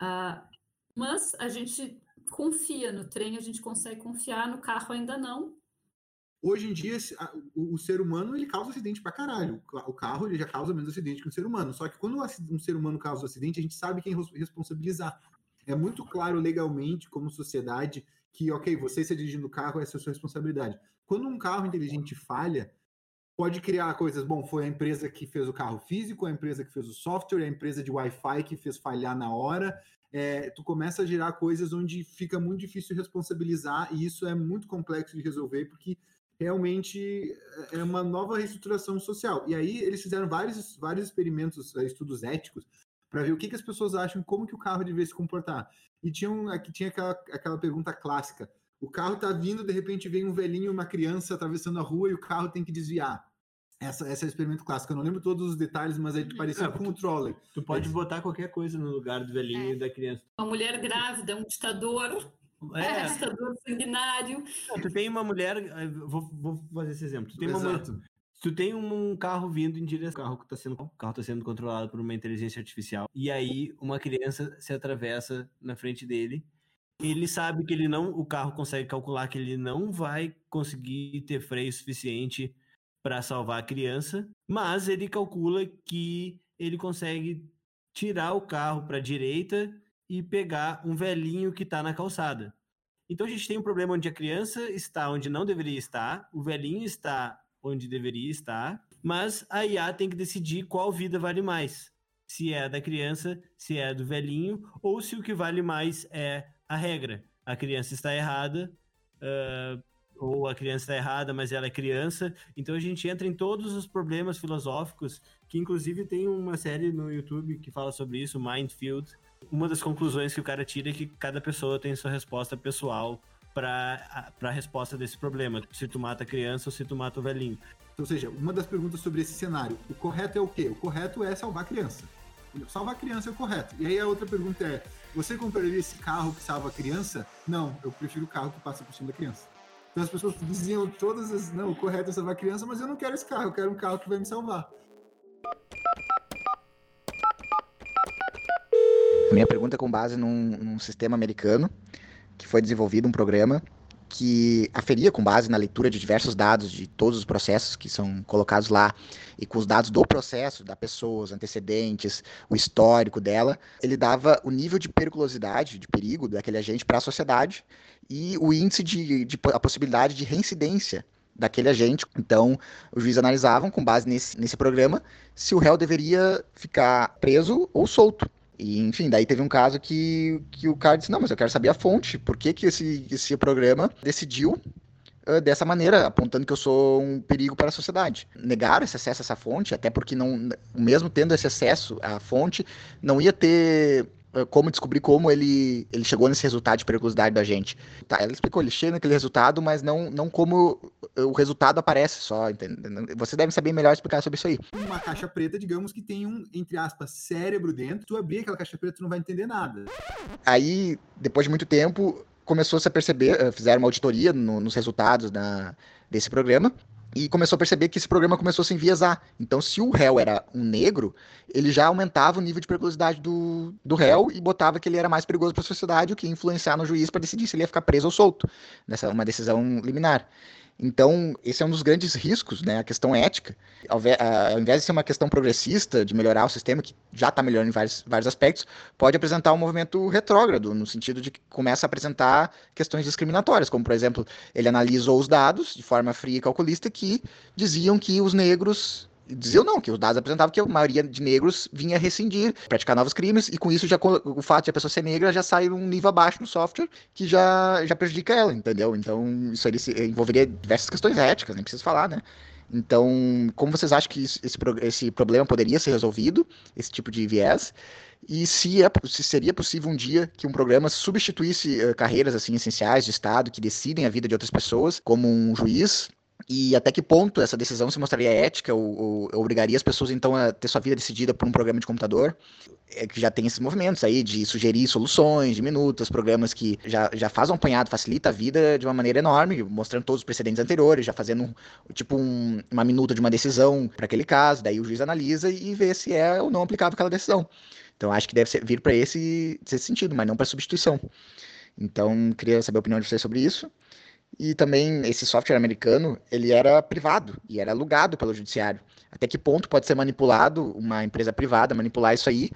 Ah, mas a gente confia no trem, a gente consegue confiar no carro ainda não. Hoje em dia, o, ser humano ele causa acidente pra caralho. O ca- O carro ele já causa menos acidente que o ser humano. Só que quando um ser humano causa um acidente, a gente sabe quem res- responsabilizar. É muito claro legalmente, como sociedade, que, ok, você se dirigindo o carro, essa é a sua responsabilidade. Quando um carro inteligente falha, pode criar coisas. Bom, foi a empresa que fez o carro físico, a empresa que fez o software, a empresa de Wi-Fi que fez falhar na hora. É, tu começa a gerar coisas onde fica muito difícil responsabilizar, e isso é muito complexo de resolver, porque realmente é uma nova reestruturação social. E aí eles fizeram vários, vários experimentos, eh, estudos éticos, para ver o que, que as pessoas acham, como que o carro devia se comportar. E tinha, um, aqui tinha aquela, aquela pergunta clássica. O carro tá vindo, de repente vem um velhinho e uma criança atravessando a rua e o carro tem que desviar. Essa, esse é o experimento clássico. Eu não lembro todos os detalhes, mas é parecido É, com o trolley. Tu pode botar qualquer coisa no lugar do velhinho É. e da criança. Uma mulher grávida, um ditador, É, ditador sanguinário. não, tu tem uma mulher. eh, Vou, vou fazer esse exemplo. Tu tem uma mulher, Exato. tu tem um carro vindo em direção ao carro que tá sendo o carro tá sendo controlado por uma inteligência artificial e aí uma criança se atravessa na frente dele ele sabe que ele não o carro consegue calcular que ele não vai conseguir ter freio suficiente para salvar a criança mas ele calcula que ele consegue tirar o carro para a direita e pegar um velhinho que está na calçada então a gente tem um problema onde a criança está onde não deveria estar o velhinho está onde deveria estar, mas a IA tem que decidir qual vida vale mais. Se é a da criança, se é a do velhinho, ou se o que vale mais é a regra. A criança está errada, ah, ou a criança está errada, mas ela é criança. Então a gente entra em todos os problemas filosóficos, que inclusive tem uma série no YouTube que fala sobre isso, Mindfield. Uma das conclusões que o cara tira é que cada pessoa tem sua resposta pessoal para a resposta desse problema. Se tu mata a criança ou se tu mata o velhinho. Ou seja, uma das perguntas sobre esse cenário, o correto é o quê? O correto é salvar a criança. Salvar a criança é o correto. E aí a outra pergunta é: você compraria esse carro que salva a criança? Não, eu prefiro o carro que passa por cima da criança. Então as pessoas diziam todas as. Não, o correto é salvar a criança, mas eu não quero esse carro, eu quero um carro que vai me salvar. Minha pergunta é com base num, num sistema americano que foi desenvolvido um programa que aferia com base na leitura de diversos dados de todos os processos que são colocados lá e com os dados do processo, da pessoa, os antecedentes, o histórico dela, ele dava o nível de periculosidade, de perigo daquele agente para a sociedade e o índice de, de a possibilidade de reincidência daquele agente. Então, os juízes analisavam com base nesse, nesse programa se o réu deveria ficar preso ou solto. E, enfim, daí teve um caso que, que o cara disse, não, mas eu quero saber a fonte, por que, que esse, esse programa decidiu uh, dessa maneira, apontando que eu sou um perigo para a sociedade. Negaram esse acesso a essa fonte, até porque não, mesmo tendo esse acesso à fonte, não ia ter como descobrir como ele, ele chegou nesse resultado de periculosidade da gente. Tá, ela explicou, ele chega naquele resultado, mas não, não como o resultado aparece só, entendeu? Você deve saber melhor explicar sobre isso aí. Uma caixa preta, digamos que tem um, entre aspas, cérebro dentro. Tu abrir aquela caixa preta, tu não vai entender nada. Aí, depois de muito tempo, começou-se a perceber, eh, fizeram uma auditoria no, nos resultados da, desse programa, e começou a perceber que esse programa começou a se enviesar. Então, se o réu era um negro, ele já aumentava o nível de periculosidade do, do réu e botava que ele era mais perigoso para a sociedade, o que ia influenciar no juiz para decidir se ele ia ficar preso ou solto, nessa uma decisão liminar. Então, esse é um dos grandes riscos, né? A questão ética. Ao, invés de ser uma questão progressista, de melhorar o sistema, que já está melhorando em vários, vários aspectos, pode apresentar um movimento retrógrado, no sentido de que começa a apresentar questões discriminatórias, como, por exemplo, ele analisou os dados de forma fria e calculista que diziam que os negros diziam não, que os dados apresentavam que a maioria de negros vinha rescindir, praticar novos crimes, e com isso já o fato de a pessoa ser negra já sai um nível abaixo no software que já, já prejudica ela, entendeu? Então isso aí envolveria diversas questões éticas, nem preciso falar, né? Então, como vocês acham que esse, esse problema poderia ser resolvido, esse tipo de viés? E se, é, se seria possível um dia que um programa substituísse uh, carreiras assim essenciais de Estado que decidem a vida de outras pessoas, como um juiz, e até que ponto essa decisão se mostraria ética ou, ou, obrigaria as pessoas então a ter sua vida decidida por um programa de computador é que já tem esses movimentos aí de sugerir soluções, de minutos, programas que já, já faz um apanhado, facilita a vida de uma maneira enorme, mostrando todos os precedentes anteriores, já fazendo tipo um, uma minuta de uma decisão para aquele caso, daí o juiz analisa e vê se é ou não aplicável aquela decisão. Então acho que deve ser, vir para esse, esse sentido, mas não para substituição. Então queria saber a opinião de vocês sobre isso. E também esse software americano, ele era privado e era alugado pelo judiciário. Até que ponto pode ser manipulado, uma empresa privada manipular isso aí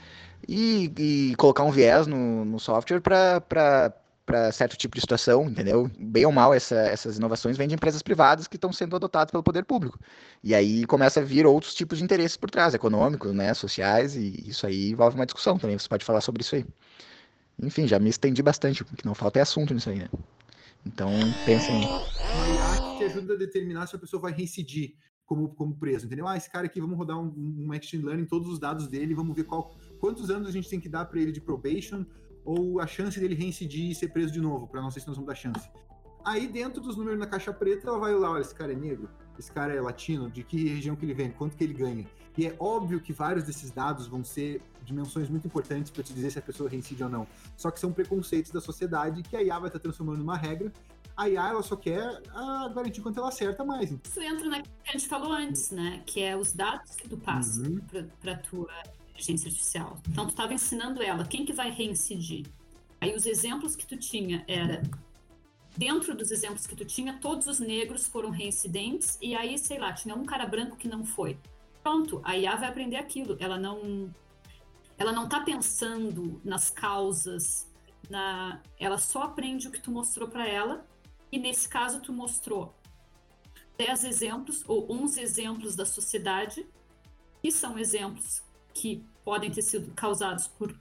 e, e colocar um viés no, no software para certo tipo de situação, entendeu? Bem ou mal, essa, essas inovações vêm de empresas privadas que estão sendo adotadas pelo poder público. E aí começa a vir outros tipos de interesses por trás, econômicos, né, sociais, e isso aí envolve uma discussão também. Você pode falar sobre isso aí. Enfim, já me estendi bastante, o que não falta é assunto nisso aí, né? Então, pensem. Uma IA que ajuda a determinar se a pessoa vai reincidir como, como preso, entendeu? Ah, esse cara aqui, vamos rodar um, um learning, todos os dados dele, vamos ver qual, quantos anos a gente tem que dar para ele de probation ou a chance dele reincidir e ser preso de novo, para não sei se nós vamos dar chance. Aí, dentro dos números na caixa preta, ela vai lá, olha, esse cara é negro, esse cara é latino, de que região que ele vem, quanto que ele ganha. E é óbvio que vários desses dados vão ser dimensões muito importantes para te dizer se a pessoa reincide ou não. Só que são preconceitos da sociedade que a IA vai estar transformando numa regra. A IA ela só quer ah, garantir quanto ela acerta mais. Isso entra na que a gente falou antes, né? Que é os dados que tu passa uhum. para tua inteligência artificial. Então tu estava ensinando ela quem que vai reincidir. Aí os exemplos que tu tinha era dentro dos exemplos que tu tinha, todos os negros foram reincidentes e aí, sei lá, tinha um cara branco que não foi. Pronto, a IA vai aprender aquilo. Ela não ela não tá pensando nas causas, na ela só aprende o que tu mostrou para ela. E nesse caso tu mostrou 10 exemplos ou 11 exemplos da sociedade, que são exemplos que podem ter sido causados por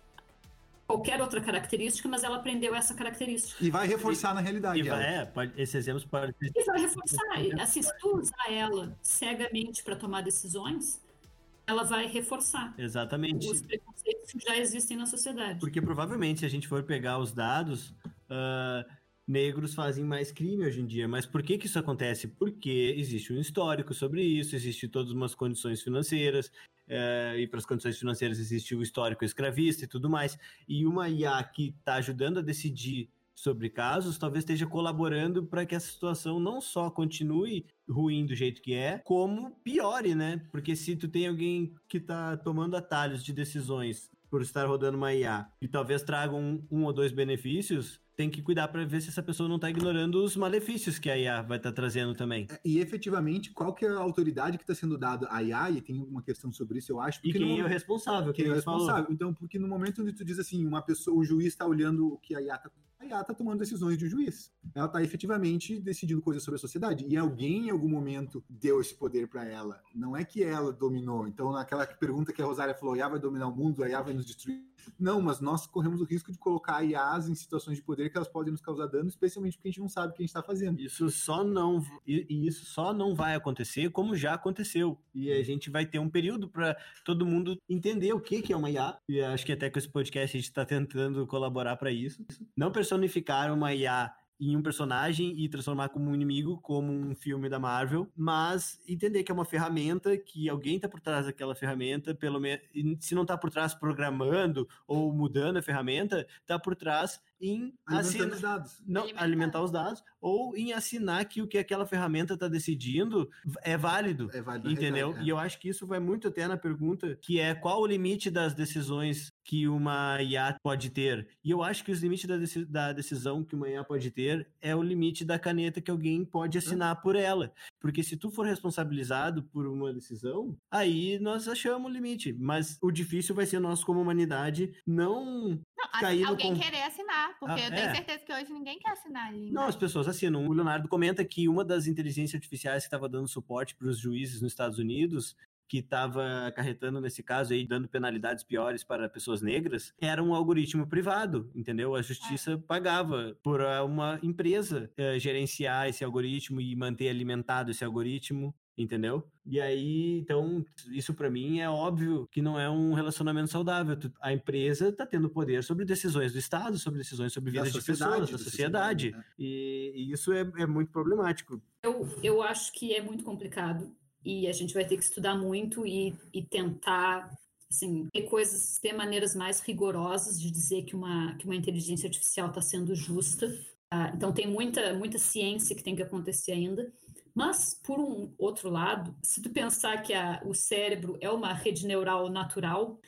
qualquer outra característica, mas ela aprendeu essa característica. E vai reforçar e, na realidade. E vai, é, pode, esse exemplo pode... E vai reforçar. Assim, se tu usar ela cegamente para tomar decisões, ela vai reforçar. Exatamente. Os preconceitos que já existem na sociedade. Porque provavelmente, se a gente for pegar os dados, uh, negros fazem mais crime hoje em dia. Mas por que, que isso acontece? Porque existe um histórico sobre isso, existe todas umas condições financeiras, uh, e para as condições financeiras existe o histórico escravista e tudo mais. E uma IA que está ajudando a decidir sobre casos, talvez esteja colaborando para que essa situação não só continue ruim do jeito que é, como piore, né? Porque se tu tem alguém que está tomando atalhos de decisões por estar rodando uma IA e talvez traga um, um ou dois benefícios, tem que cuidar para ver se essa pessoa não está ignorando os malefícios que a IA vai estar tá trazendo também. É, e efetivamente, qual que é a autoridade que está sendo dada à IA? E tem uma questão sobre isso, eu acho. E quem no... é o responsável? Quem é o responsável? Falou. Então, porque no momento onde tu diz assim, uma pessoa, o juiz está olhando o que a IA está a IA está tomando decisões de um juiz. Ela está efetivamente decidindo coisas sobre a sociedade. E alguém, em algum momento, deu esse poder para ela. Não é que ela dominou. Então, naquela pergunta que a Rosária falou, a IA vai dominar o mundo, a IA vai nos destruir. Não, mas nós corremos o risco de colocar IAs em situações de poder que elas podem nos causar dano, especialmente porque a gente não sabe o que a gente está fazendo. Isso só não e, e isso só não vai acontecer como já aconteceu. E a gente vai ter um período para todo mundo entender o que que é uma IA. E acho que até com esse podcast a gente está tentando colaborar para isso. Não personificar uma IA em um personagem e transformar como um inimigo, como um filme da Marvel, mas entender que é uma ferramenta, que alguém está por trás daquela ferramenta, pelo menos, se não está por trás programando ou mudando a ferramenta, está por trás em Alimentando os dados. Não, alimentar. alimentar. os dados, ou em assinar que o que aquela ferramenta está decidindo é válido. É válido entendeu? é. E eu acho que isso vai muito até na pergunta, que é qual o limite das decisões que uma IA pode ter. E eu acho que os limites da, deci da decisão que uma IA pode ter é o limite da caneta que alguém pode assinar por ela. Porque se tu for responsabilizado por uma decisão, aí nós achamos o limite. Mas o difícil vai ser nós, como humanidade, não, não cair alguém querer assinar, porque Ah, eu tenho é. certeza que hoje ninguém quer assinar ali. Não, as pessoas assinam. O Leonardo comenta que uma das inteligências artificiais que estava dando suporte para os juízes nos Estados Unidos, que estava acarretando nesse caso aí, dando penalidades piores para pessoas negras, era um algoritmo privado, entendeu? A justiça pagava por ah, uma empresa eh, gerenciar esse algoritmo e manter alimentado esse algoritmo. Entendeu? E aí, então, isso para mim é óbvio que não é um relacionamento saudável. A empresa tá tendo poder sobre decisões do Estado, sobre decisões sobre Da vidas de pessoas, da da sociedade. sociedade, E, e isso é, é muito problemático. Eu, eu acho que é muito complicado e a gente vai ter que estudar muito e, e tentar assim, ter coisas, ter maneiras mais rigorosas de dizer que uma, que uma inteligência artificial está sendo justa. Ah, então tem muita, muita ciência que tem que acontecer ainda. Mas, por um outro lado, se tu pensar que a, o cérebro é uma rede neural natural,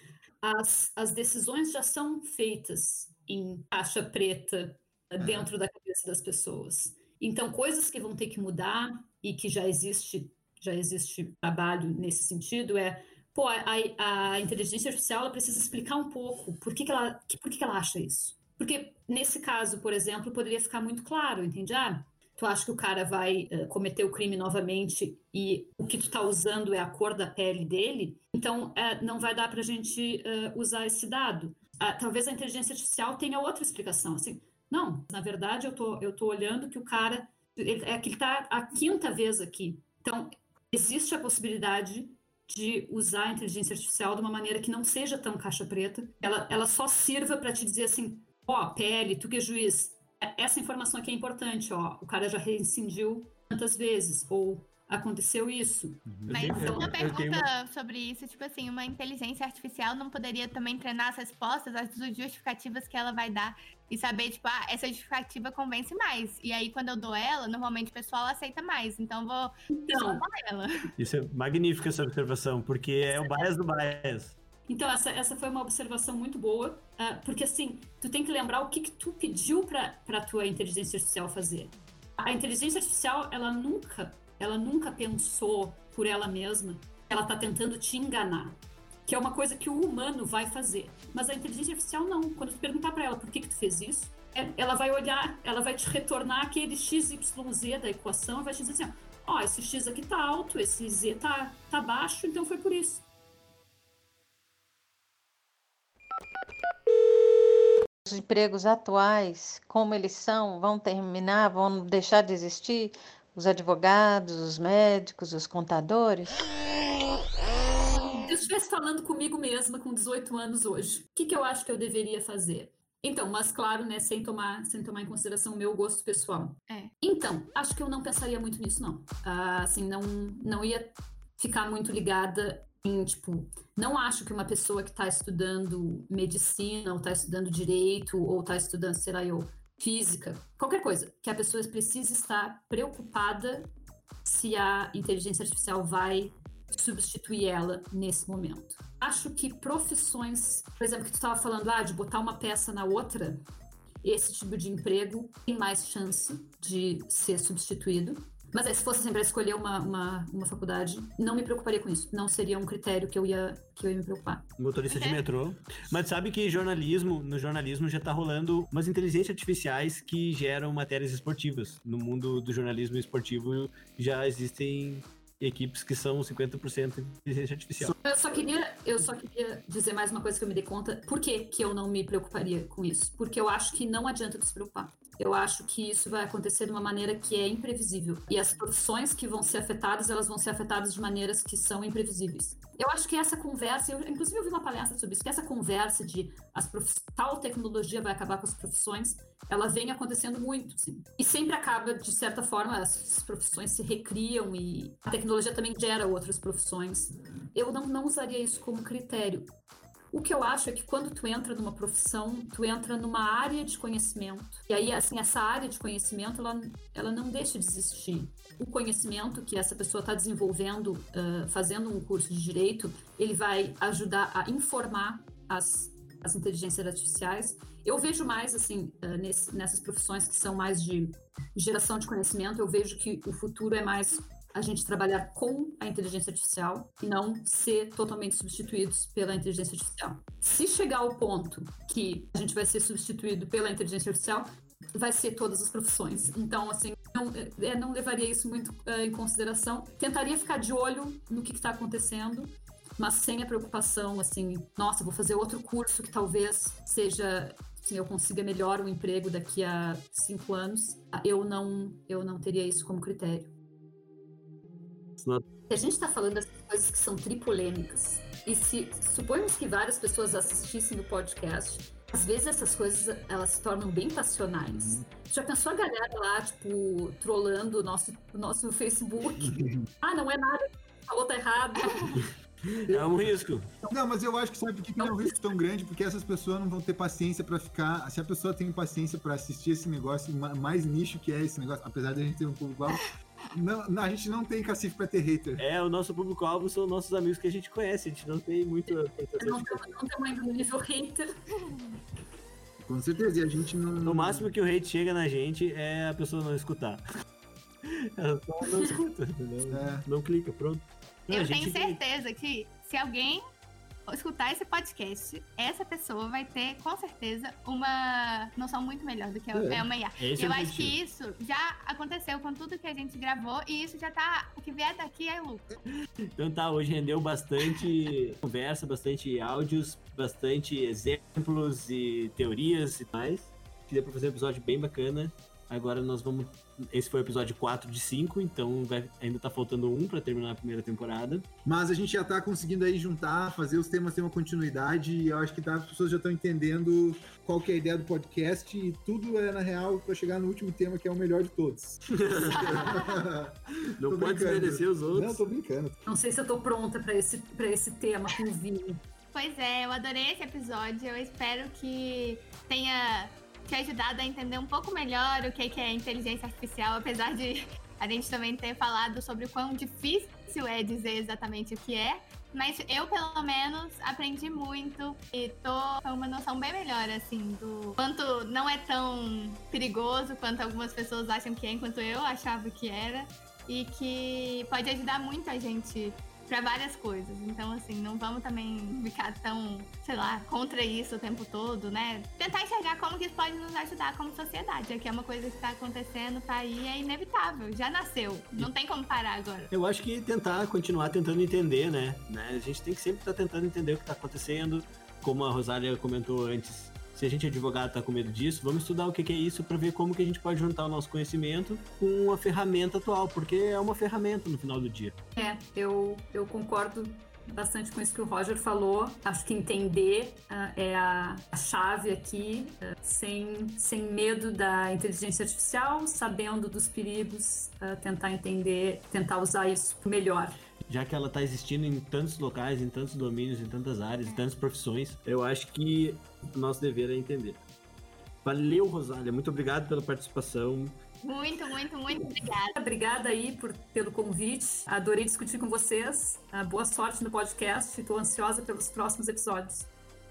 as, as decisões já são feitas em caixa preta dentro da cabeça das pessoas. Então, coisas que vão ter que mudar e que já existe, já existe trabalho nesse sentido é, pô, a, a inteligência artificial ela precisa explicar um pouco por que, que ela, por que, que ela acha isso. Porque nesse caso, por exemplo, poderia ficar muito claro, entende? Ah, tu acha que o cara vai eh, cometer o crime novamente e o que tu tá usando é a cor da pele dele, então eh, não vai dar pra gente eh, usar esse dado. Ah, talvez a inteligência artificial tenha outra explicação, assim, não, na verdade eu tô, eu tô olhando que o cara, ele, é que ele tá a quinta vez aqui. Então, existe a possibilidade de usar a inteligência artificial de uma maneira que não seja tão caixa preta. Ela, ela só sirva para te dizer assim, ó, pele, tu que é juiz, essa informação aqui é importante, ó, o cara já rescindiu tantas vezes, ou aconteceu isso. Mas Então, uma eu pergunta uma- sobre isso, tipo assim, uma inteligência artificial não poderia também treinar as respostas, as justificativas que ela vai dar e saber, tipo, ah, essa justificativa convence mais. E aí, quando eu dou ela, normalmente o pessoal aceita mais. Então, eu vou Então, ela. Isso é magnífica essa observação, porque é o bias do bias. Então, essa, essa foi uma observação muito boa, ah, porque assim, tu tem que lembrar o que, que tu pediu para a tua inteligência artificial fazer. A inteligência artificial, ela nunca, ela nunca pensou por ela mesma, ela está tentando te enganar, que é uma coisa que o humano vai fazer. Mas a inteligência artificial não. Quando tu perguntar para ela por que, que tu fez isso, é- ela vai olhar, ela vai te retornar aquele x, y, z da equação e vai te dizer assim, ó, ó, esse x aqui tá alto, esse z tá, tá baixo, então foi por isso. Os empregos atuais, como eles são, vão terminar, vão deixar de existir? Os advogados, os médicos, os contadores? Se eu estivesse falando comigo mesma com 18 anos hoje, o que, que eu acho que eu deveria fazer? Então, mas claro, né, sem tomar, sem tomar em consideração o meu gosto pessoal. É. Então, acho que eu não pensaria muito nisso, não. Ah, assim, não, não ia ficar muito ligada tipo, não acho que uma pessoa que está estudando medicina, ou está estudando direito, ou está estudando, sei lá, eu, física, qualquer coisa, que a pessoa precisa estar preocupada se a inteligência artificial vai substituir ela nesse momento. Acho que profissões, por exemplo, que tu estava falando, ah, de botar uma peça na outra, esse tipo de emprego tem mais chance de ser substituído. Mas aí, se fosse assim, para escolher uma, uma, uma faculdade, não me preocuparia com isso. Não seria um critério que eu ia, que eu ia me preocupar. Motorista de metrô. Mas sabe que jornalismo, no jornalismo já tá rolando umas inteligências artificiais que geram matérias esportivas. No mundo do jornalismo esportivo já existem equipes que são 50% de inteligência artificial. Eu só, queria, eu só queria dizer mais uma coisa que eu me dei conta. Por que, que eu não me preocuparia com isso? Porque eu acho que não adianta se preocupar. Eu acho que isso vai acontecer de uma maneira que é imprevisível. E as profissões que vão ser afetadas, elas vão ser afetadas de maneiras que são imprevisíveis. Eu acho que essa conversa, eu inclusive eu vi uma palestra sobre isso, que essa conversa de as tal tecnologia vai acabar com as profissões, ela vem acontecendo muito, sim. E sempre acaba, de certa forma, as profissões se recriam e a tecnologia também gera outras profissões. Eu não, não usaria isso como critério. O que eu acho é que quando tu entra numa profissão, tu entra numa área de conhecimento. E aí, assim, essa área de conhecimento, ela, ela não deixa de existir. O conhecimento que essa pessoa está desenvolvendo, uh, fazendo um curso de direito, ele vai ajudar a informar as, as inteligências artificiais. Eu vejo mais, assim, uh, nesse, nessas profissões que são mais de geração de conhecimento, eu vejo que o futuro é mais a gente trabalhar com a inteligência artificial e não ser totalmente substituídos pela inteligência artificial. Se chegar ao ponto que a gente vai ser substituído pela inteligência artificial, vai ser todas as profissões. Então, assim, não, é, não levaria isso muito uh, em consideração. Tentaria ficar de olho no que está acontecendo, mas sem a preocupação, assim, nossa, vou fazer outro curso que talvez seja assim, eu consiga melhor um emprego daqui a cinco anos. Eu não, eu não teria isso como critério. A gente está falando das coisas que são tripolêmicas. E se suponhamos que várias pessoas assistissem o podcast, às vezes essas coisas elas se tornam bem passionais. Uhum. Já pensou a galera lá, tipo, trolando o nosso, o nosso Facebook? ah, não é nada, falou tá errado. É um risco. Não, mas eu acho que sabe por que, que é um risco tão grande? Porque essas pessoas não vão ter paciência para ficar. Se a pessoa tem paciência para assistir esse negócio, mais nicho que é esse negócio, apesar de a gente ter um público não, não, a gente não tem cacife pra ter hater. É, o nosso público-alvo são nossos amigos que a gente conhece, a gente não tem muito. Não, não tem ainda no nível hater. Com certeza, e a gente não. No máximo que o hate chega na gente é a pessoa não escutar. Ela só não escuta, entendeu? É. Não clica, pronto. Não, Eu tenho certeza que se alguém escutar esse podcast, essa pessoa vai ter, com certeza, uma noção muito melhor do que é, é uma IA. Esse eu é acho que isso já aconteceu com tudo que a gente gravou e isso já tá. O que vier daqui é lucro. Então tá, hoje rendeu bastante conversa, bastante áudios, bastante exemplos e teorias e mais. Que deu pra fazer um episódio bem bacana. Agora nós vamos. Esse foi o episódio 4 de 5, então vai... ainda tá faltando um para terminar a primeira temporada. Mas a gente já tá conseguindo aí juntar, fazer os temas ter uma continuidade, e eu acho que tá, as pessoas já estão entendendo qual que é a ideia do podcast, e tudo é, na real, para chegar no último tema, que é o melhor de todos. Não pode desmerecer os outros. Não, tô brincando. Não sei se eu tô pronta para esse, pra esse tema com o vinho. Pois é, eu adorei esse episódio. Eu espero que tenha te ajudado a entender um pouco melhor o que é inteligência artificial, apesar de a gente também ter falado sobre o quão difícil é dizer exatamente o que é. Mas eu, pelo menos, aprendi muito e tô com uma noção bem melhor, assim, do quanto não é tão perigoso quanto algumas pessoas acham que é, enquanto eu achava que era. E que pode ajudar muito a gente para várias coisas. Então, assim, não vamos também ficar tão, sei lá, contra isso o tempo todo, né? Tentar enxergar como que isso pode nos ajudar como sociedade. Aqui é uma coisa que está acontecendo, tá aí, é inevitável, já nasceu. Não tem como parar agora. Eu acho que tentar continuar tentando entender, né? né? A gente tem que sempre estar tá tentando entender o que está acontecendo. Como a Rosália comentou antes, se a gente é advogado tá com medo disso, vamos estudar o que é isso para ver como que a gente pode juntar o nosso conhecimento com a ferramenta atual, porque é uma ferramenta no final do dia. É, eu, eu concordo bastante com isso que o Roger falou. Acho que entender uh, é a, a, chave aqui, uh, sem, sem medo da inteligência artificial, sabendo dos perigos, uh, tentar entender, tentar usar isso melhor já que ela está existindo em tantos locais, em tantos domínios, em tantas áreas, em tantas profissões, eu acho que o nosso dever é entender. Valeu, Rosália. Muito obrigado pela participação. Muito, muito, muito obrigada. Obrigada aí por, pelo convite. Adorei discutir com vocês. Ah, boa sorte no podcast. Estou ansiosa pelos próximos episódios.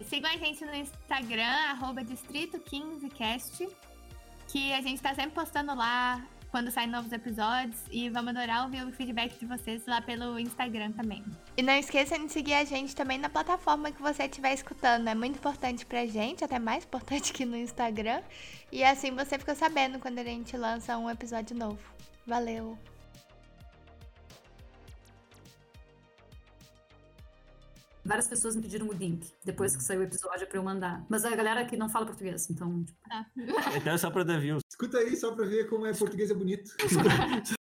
Sigam a gente no Instagram, arroba Distrito15Cast, que a gente está sempre postando lá quando saem novos episódios. E vamos adorar ouvir o feedback de vocês lá pelo Instagram também. E não esqueça de seguir a gente também na plataforma que você estiver escutando. É muito importante pra gente, até mais importante que no Instagram. E assim você fica sabendo quando a gente lança um episódio novo. Valeu! Várias pessoas me pediram o link depois que saiu o episódio pra eu mandar. Mas a galera que não fala português, então. Tipo... Então é só pra Davi. Escuta aí só pra ver como é português é bonito.